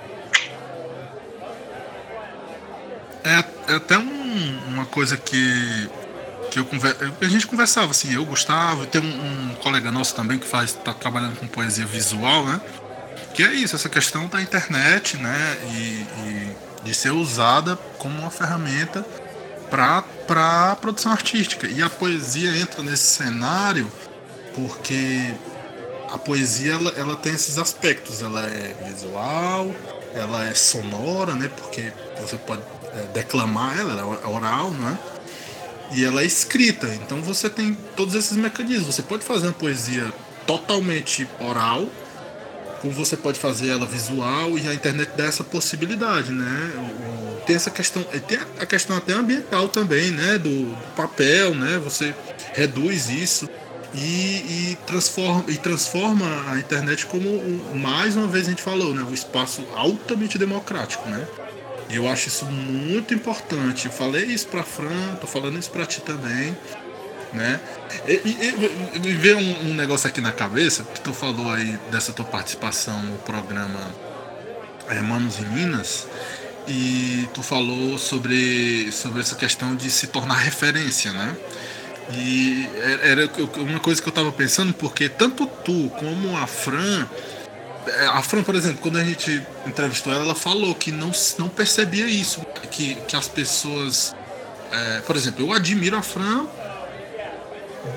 É, é até um, uma coisa que que eu conver... a gente conversava assim, eu Gustavo, tem um, um, colega nosso também que faz tá trabalhando com poesia visual, né? Que é isso, essa questão da internet, né? E, e de ser usada como uma ferramenta para a produção artística. E a poesia entra nesse cenário porque a poesia ela, ela tem esses aspectos, ela é visual, ela é sonora, né? Porque você pode é, declamar ela, ela é oral, né? E ela é escrita, então você tem todos esses mecanismos. Você pode fazer uma poesia totalmente oral, como você pode fazer ela visual, e a internet dá essa possibilidade, né? Tem essa questão, tem a questão até ambiental também, né? Do, do papel, né? Você reduz isso e, e, transforma, e transforma a internet como, mais uma vez a gente falou, né? Um espaço altamente democrático, né? E eu acho isso muito importante. Eu falei isso pra Fran, tô falando isso pra ti também. Né? E, e, e veio um, um, negócio aqui na cabeça, que tu falou aí dessa tua participação no programa Hermanos e Minas, e tu falou sobre, sobre essa questão de se tornar referência, né? E era uma coisa que eu tava pensando, porque tanto tu como a Fran é, a Fran, por exemplo, quando a gente entrevistou ela, ela falou que não, não percebia isso. Que, que as pessoas. É, por exemplo, eu admiro a Fran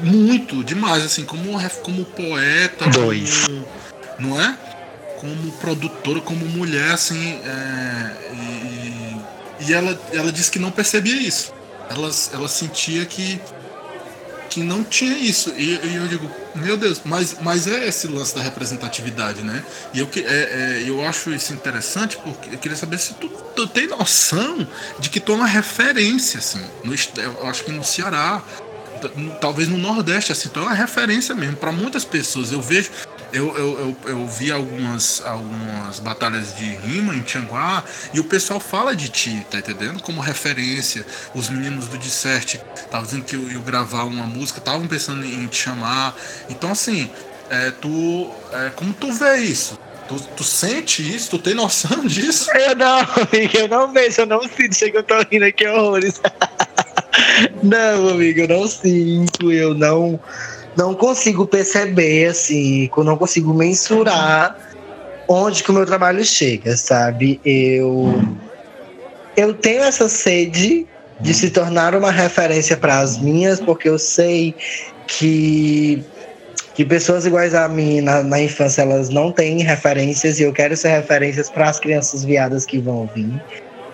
muito, demais, assim, como, como poeta. Dois. Como, não é? Como produtora, como mulher, assim. É, e, e ela, ela disse que não percebia isso. Ela, ela sentia que que não tinha isso. E, e, eu digo, meu Deus, mas, mas é esse lance da representatividade, né? E eu, é, é, eu acho isso interessante porque eu queria saber se tu, tu tem noção de que tu é uma referência, assim. No, eu acho que no Ceará, talvez no Nordeste, assim, tu é uma referência mesmo para muitas pessoas. Eu vejo eu, eu, eu, eu, vi algumas, algumas batalhas de rima em Tianguá e o pessoal fala de ti, tá entendendo? Como referência. Os meninos do Dissert estavam dizendo que eu ia gravar uma música, estavam pensando em te chamar. Então, assim, é, tu, é, como tu vê isso? Tu, tu sente isso? Tu tem noção disso? Eu não, eu não vejo, eu não sinto. Chega, eu tô rindo aqui horrores. não, amigo, eu não sinto, eu não não consigo perceber, assim, não consigo mensurar onde que o meu trabalho chega, sabe? Eu, eu tenho essa sede de se tornar uma referência para as minhas, porque eu sei que que pessoas iguais a mim na, na, infância elas não têm referências e eu quero ser referências para as crianças viadas que vão vir,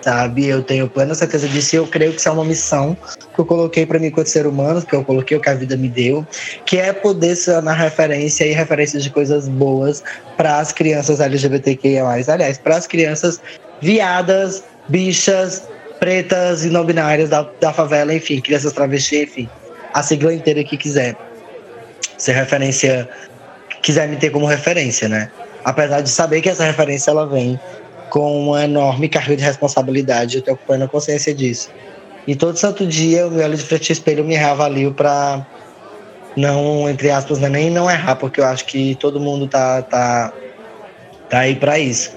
sabe? Eu tenho plena certeza disso e eu creio que isso é uma missão que eu coloquei para mim enquanto ser humano, que eu coloquei o que a vida me deu, que é poder ser na referência e referência de coisas boas para as crianças LGBTQIA+, aliás, para as crianças viadas, bichas, pretas e não binárias da, da favela, enfim, crianças travestis, enfim, a sigla inteira que quiser ser referência, quiser me ter como referência, né? Apesar de saber que essa referência ela vem com uma enorme carga de responsabilidade, eu tenho plena consciência disso. E todo santo dia eu me olho de frente ao espelho e me reavalio para não, entre aspas, né, nem não errar, porque eu acho que todo mundo tá, tá, tá aí para isso.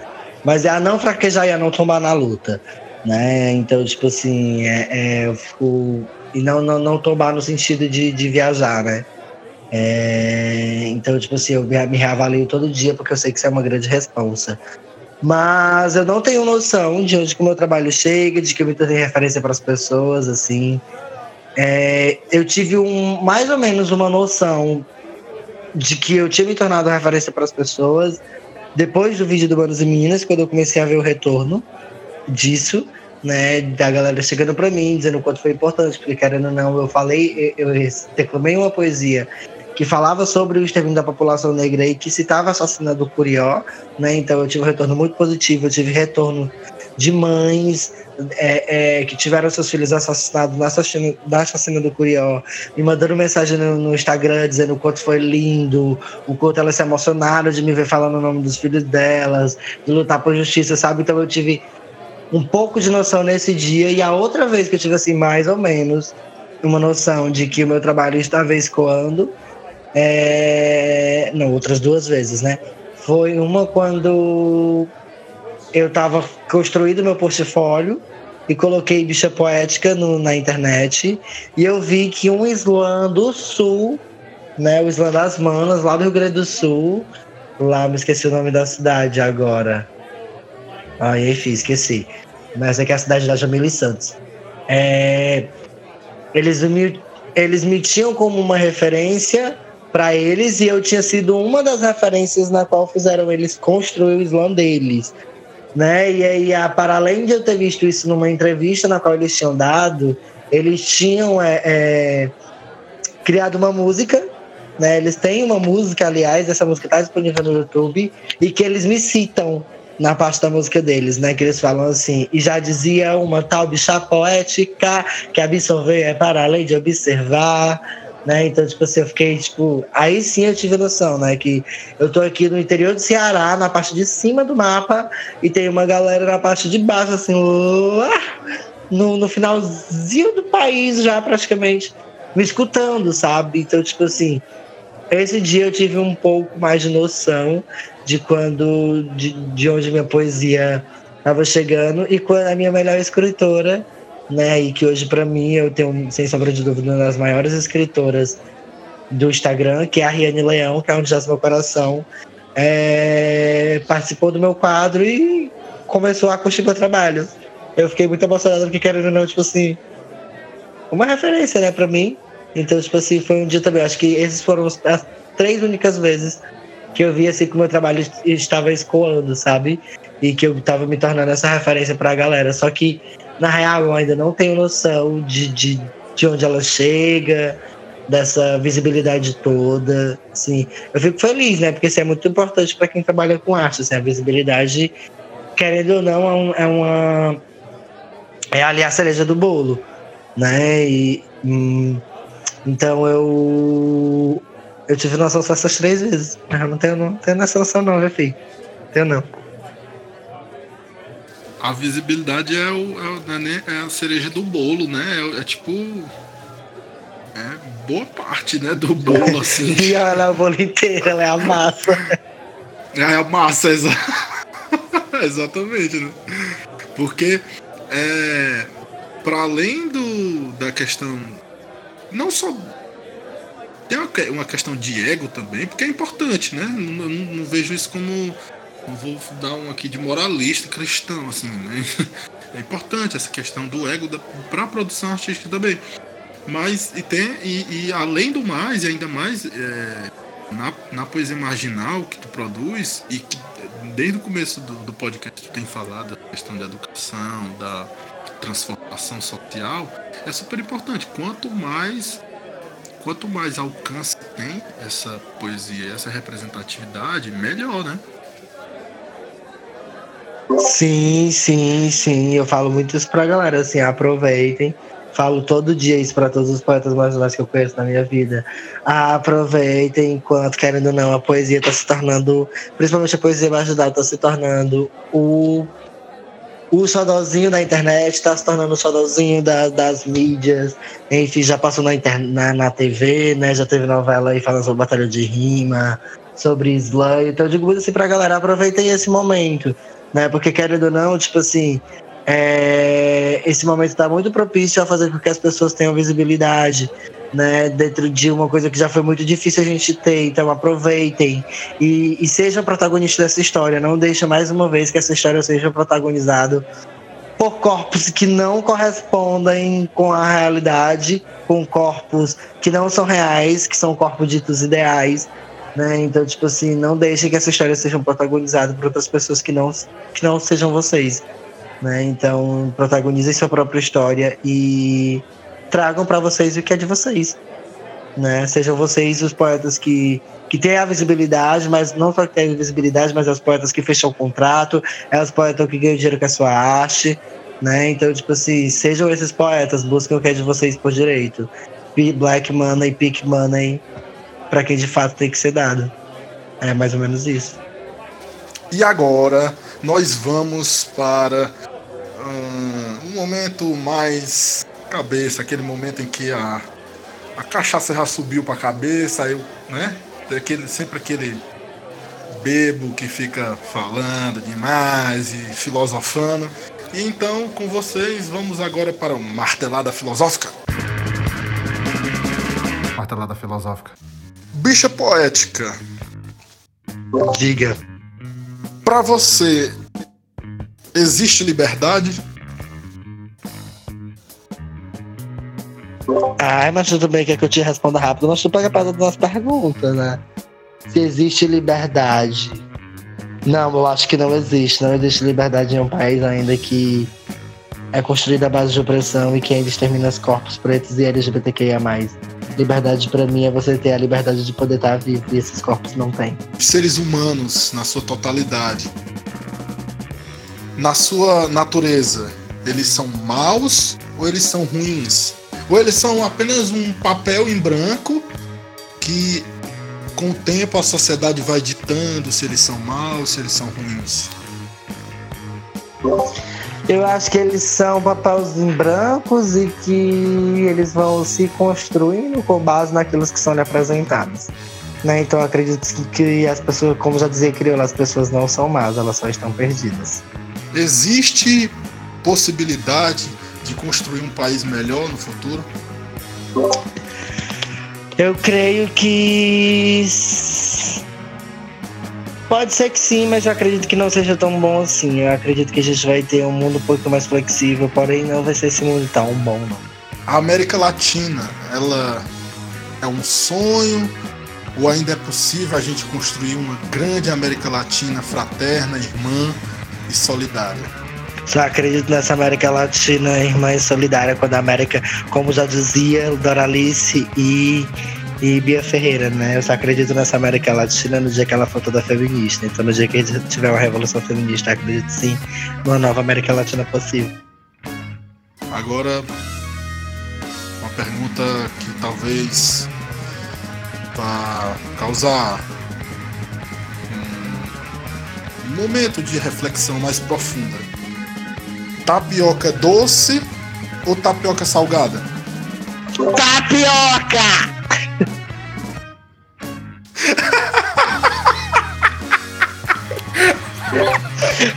Mas é a não fraquejar e a não tomar na luta, né? Então, tipo assim, é, é, eu fico... E não, não, não tomar no sentido de, de viajar, né? É, então, tipo assim, eu me reavalio todo dia porque eu sei que isso é uma grande responsa. Mas eu não tenho noção de onde que o meu trabalho chega, de que eu me tornei referência para as pessoas, assim. É, eu tive um, mais ou menos uma noção de que eu tinha me tornado referência para as pessoas depois do vídeo do Manos e Meninas, quando eu comecei a ver o retorno disso, né, da galera chegando para mim, dizendo o quanto foi importante, porque querendo ou não, eu falei, eu declamei uma poesia que falava sobre o extermínio da população negra e que citava a assassina do Curió, né? Então eu tive um retorno muito positivo, eu tive retorno de mães é, é, que tiveram seus filhos assassinados na assassina, na assassina do Curió, me mandando mensagem no, no, Instagram dizendo o quanto foi lindo, o quanto elas se emocionaram de me ver falando o nome dos filhos delas, de lutar por justiça, sabe? Então eu tive um pouco de noção nesse dia e a outra vez que eu tive assim mais ou menos uma noção de que o meu trabalho estava escoando é... Não, outras duas vezes, né? Foi uma quando eu estava construindo meu portfólio e coloquei bicha poética no, na internet e eu vi que um slam do sul, né, o slam das manas lá do Rio Grande do Sul, lá me esqueci o nome da cidade agora. Aí, enfim, esqueci. Mas é que é a cidade da Jamila Santos. É, eles me eles me tinham como uma referência para eles e eu tinha sido uma das referências na qual fizeram eles construir o slam deles. Né? E aí, para além de eu ter visto isso numa entrevista na qual eles tinham dado, eles tinham é, é, criado uma música, né? Eles têm uma música, aliás, essa música está disponível no YouTube, e que eles me citam na parte da música deles, né? Que eles falam assim, e já dizia uma tal bicha poética que absorver é para além de observar né? Então, tipo assim, eu fiquei, tipo, aí sim eu tive noção, né? Que eu tô aqui no interior do Ceará, na parte de cima do mapa, e tem uma galera na parte de baixo, assim, lá, no, no finalzinho do país já praticamente, me escutando, sabe? Então, tipo assim, esse dia eu tive um pouco mais de noção de quando, de, de onde minha poesia estava chegando e quando a minha melhor escritora né? E que hoje, para mim, eu tenho, sem sombra de dúvida, uma das maiores escritoras do Instagram, que é a Riane Leão, que é onde já meu coração, é, participou do meu quadro e começou a curtir meu trabalho. Eu fiquei muito emocionado porque, querendo ou não, tipo assim, uma referência, né, pra mim. Então, tipo assim, foi um dia também. Acho que esses foram as três únicas vezes que eu vi assim que o meu trabalho estava escoando, sabe? E que eu estava me tornando essa referência para a galera. Só que na real, eu ainda não tenho noção de, de, de onde ela chega, dessa visibilidade toda. Assim, eu fico feliz, né? Porque isso é muito importante para quem trabalha com arte. Assim, a visibilidade, querendo ou não, é, um, é uma. É ali a cereja do bolo, né? E, hum, então eu. Eu tive noção só essas três vezes. Eu não tenho, não tenho essa noção, não, meu filho. Tenho não a visibilidade é, o, é, né, é, a cereja do bolo, né? É, é, tipo. É boa parte, né? Do bolo, assim. e ela é o bolo inteiro, ela é a massa. É a massa, exa... exatamente, né? Porque é, para além do, da questão. Não só. Tem uma, uma questão de ego também, porque é importante, né? Não, não, não vejo isso como vou dar um aqui de moralista cristão, assim, né? É importante essa questão do ego para a produção artística também. Mas e tem e, e, além do mais e ainda mais é, na, na poesia marginal que tu produz e que desde o começo do, do podcast tu tem falado da questão da educação, da transformação social, é super importante. Quanto mais quanto mais alcance tem essa poesia, essa representatividade, melhor, né? Sim, sim, sim. Eu falo muito isso pra galera, assim, aproveitem. Falo todo dia isso para todos os poetas marginais que eu conheço na minha vida. Aproveitem enquanto, querendo ou não, a poesia está se tornando, principalmente a poesia marginal, está se tornando o o xodozinho da internet está se tornando o xodozinho da, das mídias. Enfim, já passou na, na, na TV, né? Já teve novela aí falando sobre batalha de rima, sobre slam. Então eu digo muito assim pra galera, aproveitem esse momento né? Porque querendo ou não, tipo assim, é, esse momento está muito propício a fazer com que as pessoas tenham visibilidade, né? Dentro de uma coisa que já foi muito difícil a gente ter. Então aproveitem e, e sejam protagonistas dessa história. Não deixem mais uma vez que essa história seja protagonizada por corpos que não correspondem com a realidade, com corpos que não são reais, que são corpos ditos ideais, né? Então, tipo assim, não deixem que essa história seja protagonizada por outras pessoas que não, que não sejam vocês. Né? Então, protagonizem sua própria história e tragam para vocês o que é de vocês. Né? Sejam vocês os poetas que, que têm a visibilidade, mas não só que têm visibilidade, mas é os poetas que fecham o contrato, é os poetas que ganham dinheiro com a sua arte. Né? Então, tipo assim, sejam esses poetas, busquem o que é de vocês por direito. Black Money, Pick Money, para quem de fato tem que ser dado. É mais ou menos isso. E agora nós vamos para um, um momento mais cabeça, aquele momento em que a, a cachaça já subiu para a cabeça, eu, né? Aquele, sempre aquele bebo que fica falando demais e filosofando. E então, com vocês, vamos agora para o Martelada Filosófica. Martelada Filosófica. Bicha poética. Diga. Para você, existe liberdade? Ai, mas tudo bem, quer que eu te responda rápido, mas tu pega para das perguntas, né? Se existe liberdade. Não, eu acho que não existe. Não existe liberdade em um país ainda que é construído à base de opressão e que ainda extermina os corpos pretos e LGBTQIA. Liberdade para mim é você ter a liberdade de poder estar vivo e esses corpos não têm. Seres humanos, na sua totalidade, na sua natureza, eles são maus ou eles são ruins? Ou eles são apenas um papel em branco que com o tempo a sociedade vai ditando se eles são maus, se eles são ruins? Eu acho que eles são papéis em brancos e que eles vão se construindo com base naquilo que são lhe apresentados. Né? Então acredito que as pessoas, como já dizia Crioula, as pessoas não são más, elas só estão perdidas. Existe possibilidade de construir um país melhor no futuro? Eu creio que Pode ser que sim, mas eu acredito que não seja tão bom assim. Eu acredito que a gente vai ter um mundo um pouco mais flexível, porém não vai ser esse mundo tão bom, não. A América Latina, ela é um sonho ou ainda é possível a gente construir uma grande América Latina fraterna, irmã e solidária? Só acredito nessa América Latina irmã e solidária quando a América, como já dizia Doralice e e Bia Ferreira, né? Eu só acredito nessa América Latina no dia que ela for toda feminista. Então, no dia que tiver uma revolução feminista, acredito sim numa nova América Latina possível. Agora, uma pergunta que talvez vá causar um momento de reflexão mais profunda. Tapioca doce ou tapioca salgada? Tapioca!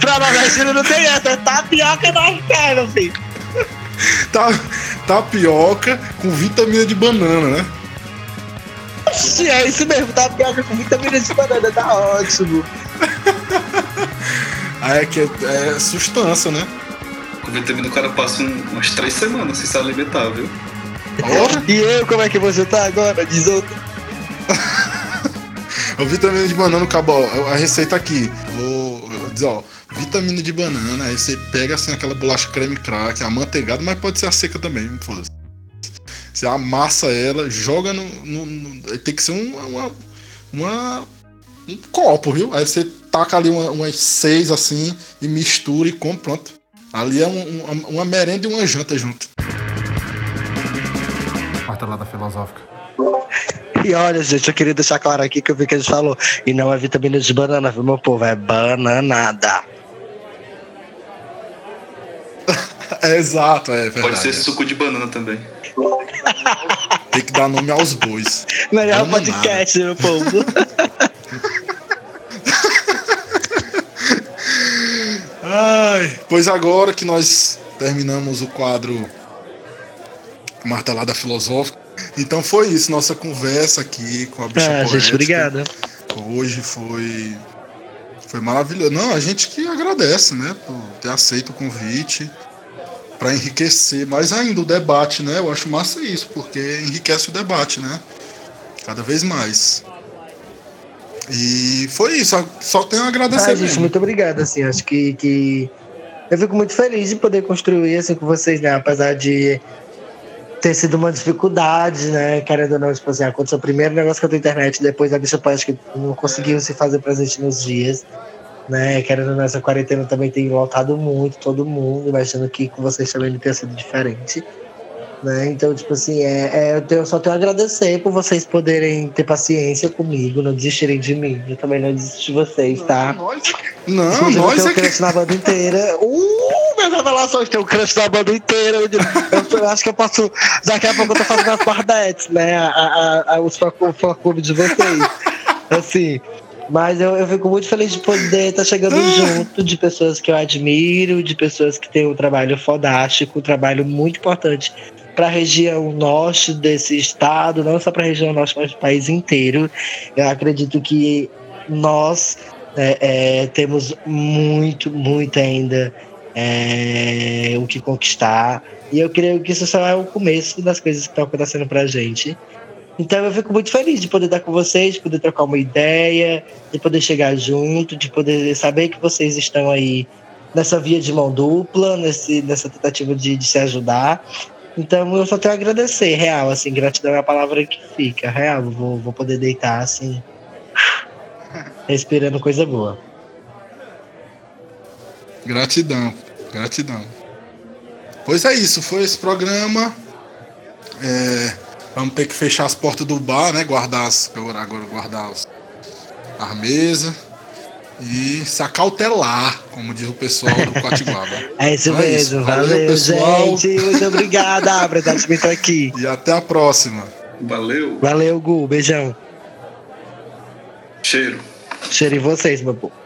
Pra nordestino não tem essa, é tapioca e nós quer, meu filho. Ta, tapioca com vitamina de banana, né? Oxi, é isso mesmo, tapioca com vitamina de banana, tá ótimo. Aí é que é, é sustância, né? Com vitamina o cara passa um, umas três semanas sem se alimentar, viu? E eu, como é que você tá agora? Diz outro. A vitamina de banana, acabou. A receita aqui. Vou dizer, ó. Vitamina de banana, aí você pega assim aquela bolacha creme crack, amanteigada, mas pode ser a seca também, foda-se. Você amassa ela, joga no. no, no tem que ser uma, uma, uma, um copo, viu? Aí você taca ali uma, umas seis assim e mistura e come, pronto. Ali é um, uma, uma merenda e uma janta junto. Martelada filosófica. E olha, gente, eu queria deixar claro aqui que eu vi que a gente falou. E não é vitamina de banana, viu, meu povo? É bananada. é exato, é verdade. Pode ser suco de banana também. Tem que dar nome aos bois. Melhor Bananada. podcast, meu povo. Ai, pois agora que nós terminamos o quadro Martelada Filosófica, então foi isso, nossa conversa aqui com a bicha ah, gente, obrigado. Hoje foi foi maravilhoso. Não, a gente que agradece, né, por ter aceito o convite para enriquecer mais ainda o debate, né? Eu acho massa isso, porque enriquece o debate, né? Cada vez mais. E foi isso, só tenho a agradecer. Ah, gente, muito obrigado, assim, acho que, que eu fico muito feliz de poder construir assim com vocês, né? Apesar de ter sido uma dificuldade, né? Querendo ou não, tipo assim, aconteceu o primeiro negócio com a internet, depois a bicha acho que não conseguiu se fazer presente nos dias, né? Querendo ou não, essa quarentena também tem lotado muito todo mundo, imaginando que com vocês também não tenha sido diferente. Né? Então, tipo assim, é, é, eu, tenho, eu só tenho a agradecer por vocês poderem ter paciência comigo, não desistirem de mim. Eu também não desisto de vocês, tá? Não, nós, não, nós é que... na banda inteira. Uh, minhas revelações, tem um crush na banda inteira. Eu, eu, acho que eu posso. Daqui a pouco eu tô fazendo as bardetes, né? A, a, a, os fã-clube de vocês. Assim. Mas eu, eu fico muito feliz de poder estar tá chegando ah. junto de pessoas que eu admiro, de pessoas que têm um trabalho fodástico, um trabalho muito importante para a região norte desse estado, não só para a região norte, mas para o país inteiro. Eu acredito que nós é, é, temos muito, muito ainda é, o que conquistar. E eu creio que isso só é o começo das coisas que estão acontecendo para a gente. Então eu fico muito feliz de poder estar com vocês, de poder trocar uma ideia, de poder chegar junto, de poder saber que vocês estão aí nessa via de mão dupla, nesse, nessa tentativa de, de se ajudar. Então eu só tenho a agradecer, real, assim, gratidão é a palavra que fica, real, vou, vou poder deitar assim, respirando coisa boa. Gratidão, gratidão. Pois é isso, foi esse programa. É, vamos ter que fechar as portas do bar, né? Guardar as. Agora guardar as, as mesas e se acautelar, como diz o pessoal do Quatiguaba. é isso então é mesmo, isso. valeu, valeu pessoal. gente. Muito obrigada, Abra, por aqui. E até a próxima. Valeu. Valeu, Gu, beijão. Cheiro. Cheiro em vocês, meu povo.